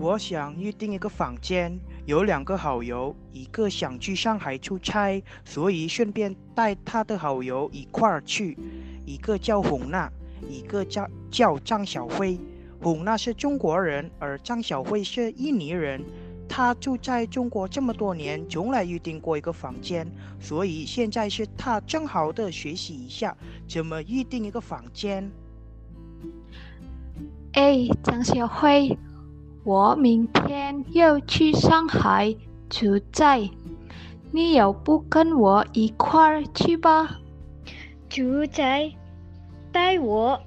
我想预订一个房间，有两个好友，一个想去上海出差，所以顺便带他的好友一块儿去。一个叫洪娜，一个叫叫张小辉。洪娜是中国人，而张小辉是印尼人。他住在中国这么多年，从来预订过一个房间，所以现在是他正好的学习一下怎么预订一个房间。哎，张小辉，我明天要去上海出差，你要不跟我一块儿去吧？出差，带我，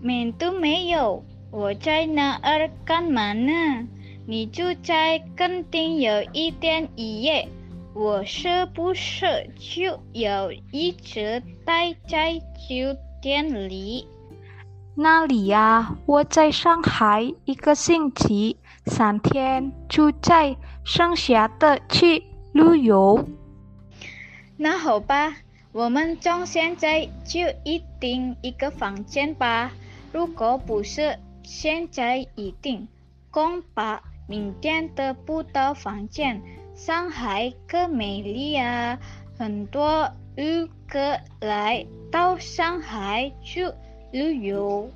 门都没有，我在那儿干嘛呢？你住在肯定有一天一夜，我是不是就要一直待在酒店里？那里呀，我在上海一个星期，三天出差，剩下的去旅游。那好吧，我们从现在就一定一个房间吧。如果不是现在一定，恐怕明天得不到房间。上海可美丽啊，很多游客来到上海去旅游。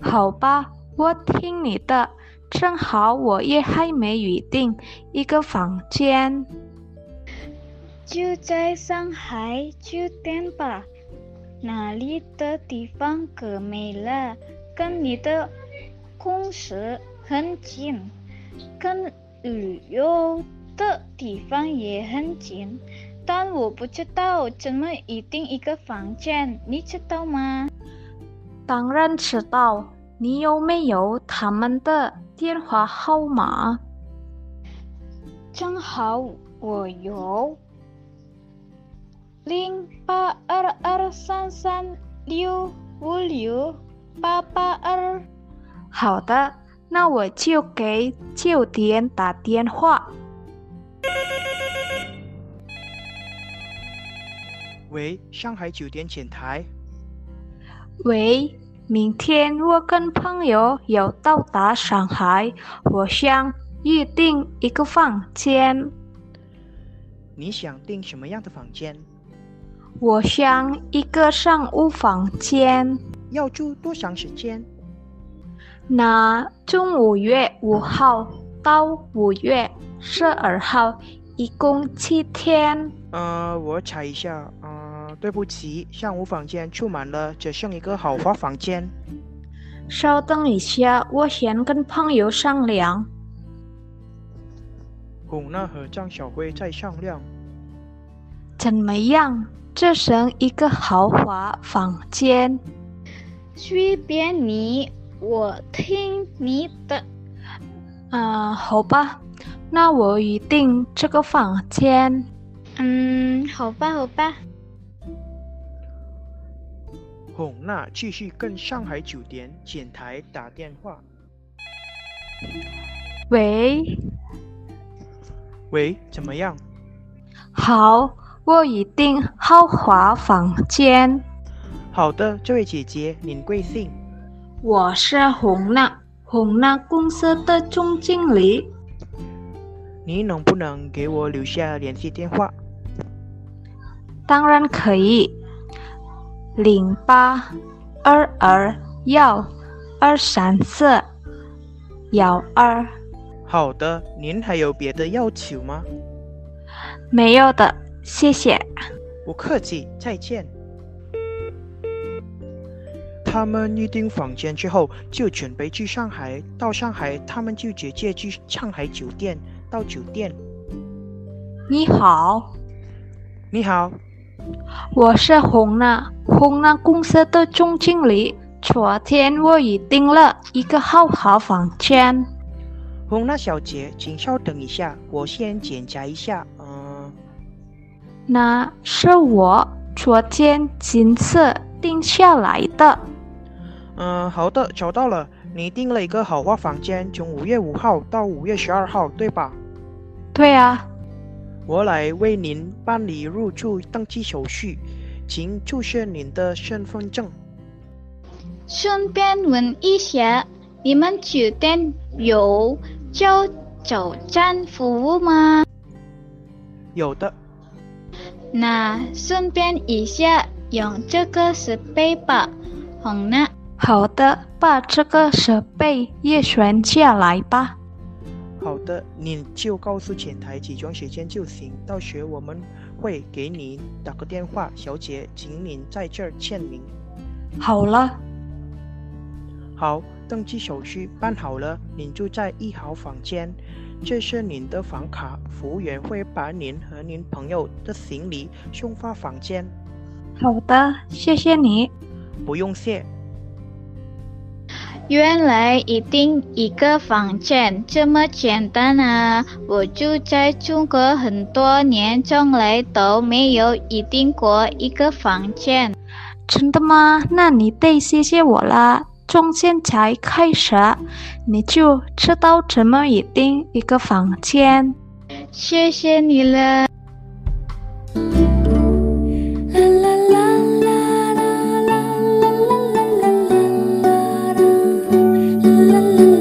好吧，我听你的。正好我也还没预定一个房间。就在上海酒店吧，那里的地方可美了，跟你的公司很近，跟旅游的地方也很近。但我不知道怎么预定一个房间，你知道吗？当然知道，你有没有他们的电话号码？正好我有零八二二三三六五六八八二。好的，那我就给酒店打电话。喂，上海酒店前台。喂，明天我跟朋友要到达上海，我想预订一个房间。你想订什么样的房间？我想一个商务房间。要住多长时间？那从五月五号到五月十二号，一共七天。呃，我查一下。呃，对不起，上午房间住满了，只剩一个豪华房间。稍等一下，我先跟朋友商量。洪娜和张小辉在商量。怎么样？这剩一个豪华房间。随便你，我听你的。啊、好吧，那我预定这个房间。嗯，好吧，好吧。洪娜继续跟上海酒店前台打电话。喂，喂，怎么样？好，我预定豪华房间。好的，这位姐姐，您贵姓？我是红娜，红娜公司的总经理。你能不能给我留下联系电话？当然可以，零八二二幺二三四幺二。好的，您还有别的要求吗？没有的，谢谢。不客气，再见。他们预订房间之后，就准备去上海。到上海，他们就直接去上海酒店。到酒店，你好，你好，我是红娜，红娜公司的总经理，昨天我已订了一个豪华房间。红娜小姐，请稍等一下，我先检查一下。嗯，那是我昨天金色订下来的。嗯，好的，找到了。你订了一个豪华房间，从五月五号到五月十二号，对吧？对啊。我来为您办理入住登记手续，请出示您的身份证。顺便问一下，你们酒店有叫早餐服务吗？有的。那顺便一下，用这个设备吧，好呢。好的，把这个设备也选下来吧。好的，你就告诉前台几装时间就行，到时我们会给你打个电话。小姐，请您在这儿签名。好了。好，登记手续办好了，您就在一号房间。这是您的房卡，服务员会把您和您朋友的行李送发房间。好的，谢谢你。不用谢。原来一定一个房间这么简单啊！我住在中国很多年，从来都没有一定过一个房间。真的吗？那你得谢谢我啦！从现在开始，你就知道怎么一定一个房间。谢谢你了。啦啦啦。